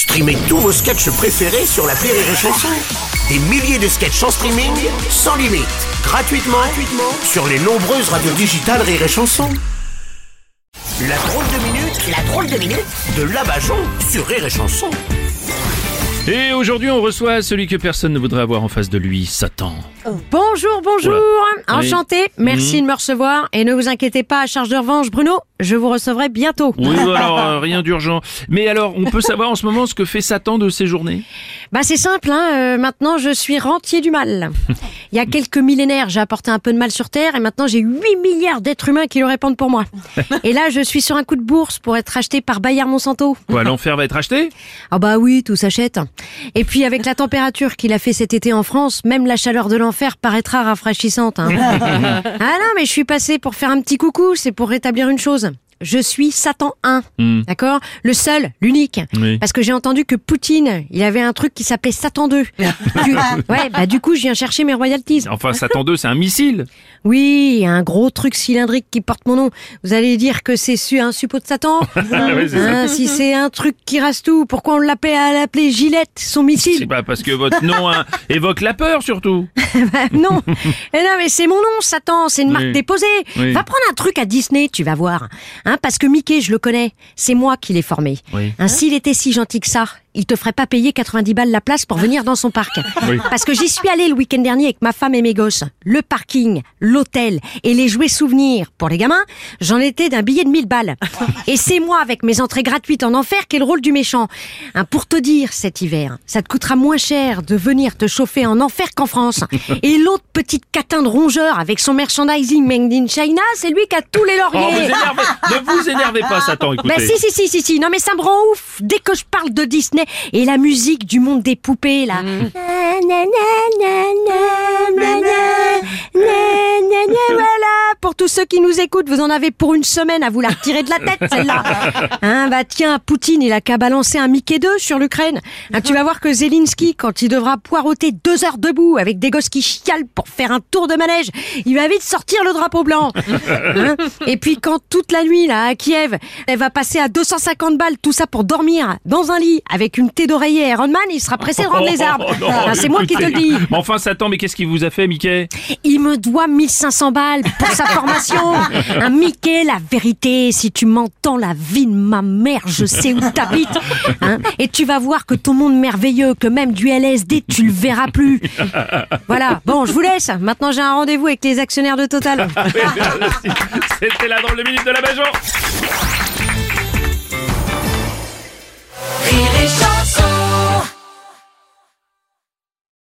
Streamez tous vos sketchs préférés sur la Rire et Chanson. Des milliers de sketchs en streaming, sans limite, gratuitement, gratuitement sur les nombreuses radios digitales Rire et Chanson. La drôle de minute, la drôle de minute de Labajon sur Rire et Chanson. Et aujourd'hui, on reçoit celui que personne ne voudrait avoir en face de lui, Satan. Bonjour, bonjour, Oula. enchanté, merci de me recevoir et ne vous inquiétez pas, à charge de revanche, Bruno, je vous recevrai bientôt. Oui, alors euh, rien d'urgent. Mais alors, on peut savoir en ce moment ce que fait Satan de ses journées? Bah c'est simple, hein, euh, maintenant je suis rentier du mal. Il y a quelques millénaires, j'ai apporté un peu de mal sur Terre et maintenant j'ai 8 milliards d'êtres humains qui le répandent pour moi. Et là, je suis sur un coup de bourse pour être acheté par Bayer Monsanto. Quoi, l'enfer va être acheté? Ah bah oui, tout s'achète. Et puis avec la température qu'il a fait cet été en France, même la chaleur de l'enfer paraîtra rafraîchissante. hein. ah non, mais je suis passé pour faire un petit coucou, c'est pour rétablir une chose. Je suis Satan 1, Hmm. d'accord? Le seul, l'unique. Oui. Parce que j'ai entendu que Poutine, il avait un truc qui s'appelait Satan 2. Du- ouais, bah du coup, je viens chercher mes royalties. Enfin, Satan 2, c'est un missile. Oui, un gros truc cylindrique qui porte mon nom. Vous allez dire que c'est su un suppôt de Satan? C'est ça. Hein, Si c'est un truc qui rase tout, pourquoi on l'appelle à l'appeler Gillette, son C'est missile pas parce que votre nom hein, évoque la peur, surtout. Bah, Non, Eh non mais c'est mon nom, Satan, c'est une marque Oui. déposée. Oui. Va prendre un truc à Disney, tu vas voir. Hein, parce que Mickey, je le connais, c'est moi qui l'ai formé. Oui. Hein, S'il était si gentil que ça, il te ferait pas payer 90 balles la place pour venir dans son parc. Oui. Parce que j'y suis allé le week-end dernier avec ma femme et mes gosses. Le parking, l'hôtel et les jouets souvenirs pour les gamins, j'en étais d'un billet de 1000 balles. Et c'est moi avec mes entrées gratuites en enfer qui ai le rôle du méchant. Hein, pour te dire, cet hiver, ça te coûtera moins cher de venir te chauffer en enfer qu'en France. Et l'autre petite catin de rongeur avec son merchandising made in China, c'est lui qui a tous les Oh, vous lauriers. énervez, ne vous énervez pas, Satan, écoutez. Bah si si si si si non mais ça me rend ouf dès que je parle de Disney et la musique du monde des poupées là. Mm. Na, na, na, tous ceux qui nous écoutent vous en avez pour une semaine à vous la retirer de la tête celle-là. Hein bah tiens Poutine il a qu'à balancer un Mickey 2 sur l'Ukraine. Hein, tu vas voir que Zelensky quand il devra poireauter deux heures debout avec des gosses qui chialent pour faire un tour de manège il va vite sortir le drapeau blanc. Hein et puis quand toute la nuit là à Kiev, elle va passer à 250 balles, tout ça pour dormir dans un lit avec une thé d'oreiller Iron Man, il sera pressé de rendre les arbres. Oh, non, Ah, c'est moi qui te le dis. Enfin, Satan, mais qu'est-ce qu'il vous a fait, Mickey? Il me doit 1500 balles pour sa formation. Mickey, la vérité, si tu m'entends, la vie de ma mère, je sais où t'habites. Hein et tu vas voir que ton monde merveilleux, que même du LSD, tu le verras plus. Voilà, bon, je vous laisse. Maintenant, j'ai un rendez-vous avec les actionnaires de Total. C'était la drôle de minute de la Bajon.